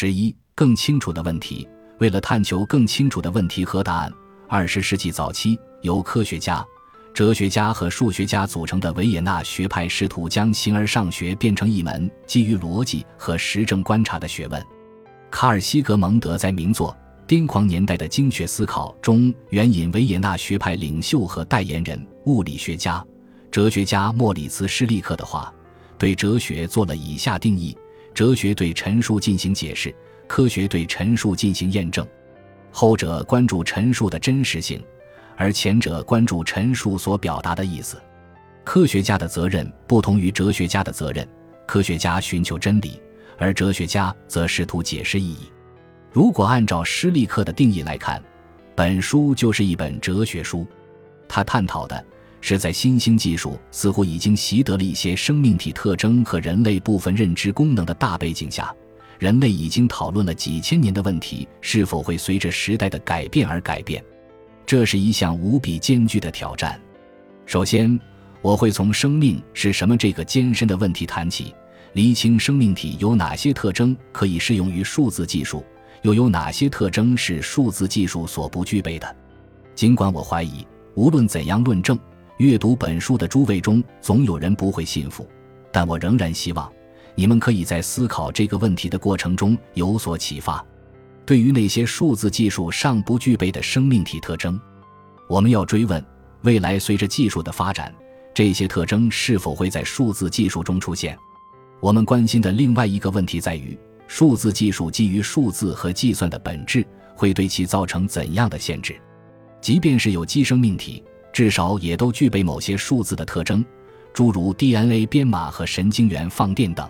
十一、更清楚的问题。为了探求更清楚的问题和答案，二十世纪早期由科学家、哲学家和数学家组成的维也纳学派试图将形而上学变成一门基于逻辑和实证观察的学问。卡尔·西格蒙德在名作《癫狂年代的精确思考》中援引维也纳学派领袖和代言人物理学家、哲学家莫里茨·施利克的话，对哲学做了以下定义：哲学对陈述进行解释。科学对陈述进行验证，后者关注陈述的真实性，而前者关注陈述所表达的意思。科学家的责任不同于哲学家的责任，科学家寻求真理，而哲学家则试图解释意义。如果按照施利克的定义来看，本书就是一本哲学书。他探讨的是在新兴技术似乎已经习得了一些生命体特征和人类部分认知功能的大背景下。人类已经讨论了几千年的问题，是否会随着时代的改变而改变？这是一项无比艰巨的挑战。首先，我会从“生命是什么”这个艰深的问题谈起，厘清生命体有哪些特征可以适用于数字技术，又有哪些特征是数字技术所不具备的。尽管我怀疑，无论怎样论证，阅读本书的诸位中总有人不会信服，但我仍然希望。你们可以在思考这个问题的过程中有所启发。对于那些数字技术尚不具备的生命体特征，我们要追问：未来随着技术的发展，这些特征是否会在数字技术中出现？我们关心的另外一个问题在于：数字技术基于数字和计算的本质会对其造成怎样的限制？即便是有机生命体，至少也都具备某些数字的特征，诸如 DNA 编码和神经元放电等。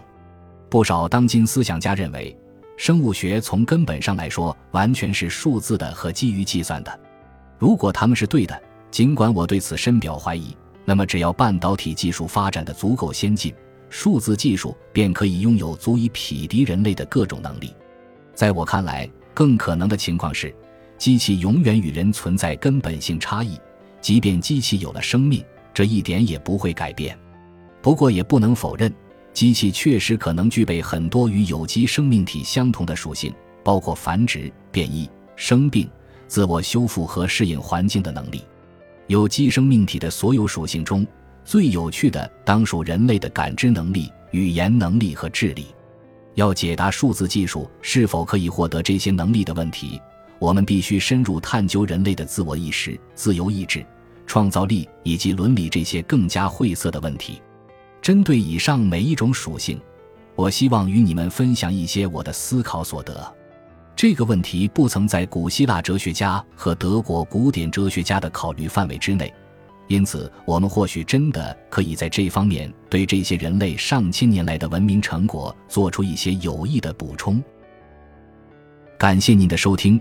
不少当今思想家认为，生物学从根本上来说完全是数字的和基于计算的。如果他们是对的，尽管我对此深表怀疑，那么只要半导体技术发展的足够先进，数字技术便可以拥有足以匹敌人类的各种能力。在我看来，更可能的情况是，机器永远与人存在根本性差异，即便机器有了生命，这一点也不会改变。不过，也不能否认。机器确实可能具备很多与有机生命体相同的属性，包括繁殖、变异、生病、自我修复和适应环境的能力。有机生命体的所有属性中，最有趣的当属人类的感知能力、语言能力和智力。要解答数字技术是否可以获得这些能力的问题，我们必须深入探究人类的自我意识、自由意志、创造力以及伦理这些更加晦涩的问题。针对以上每一种属性，我希望与你们分享一些我的思考所得。这个问题不曾在古希腊哲学家和德国古典哲学家的考虑范围之内，因此我们或许真的可以在这方面对这些人类上千年来的文明成果做出一些有益的补充。感谢您的收听，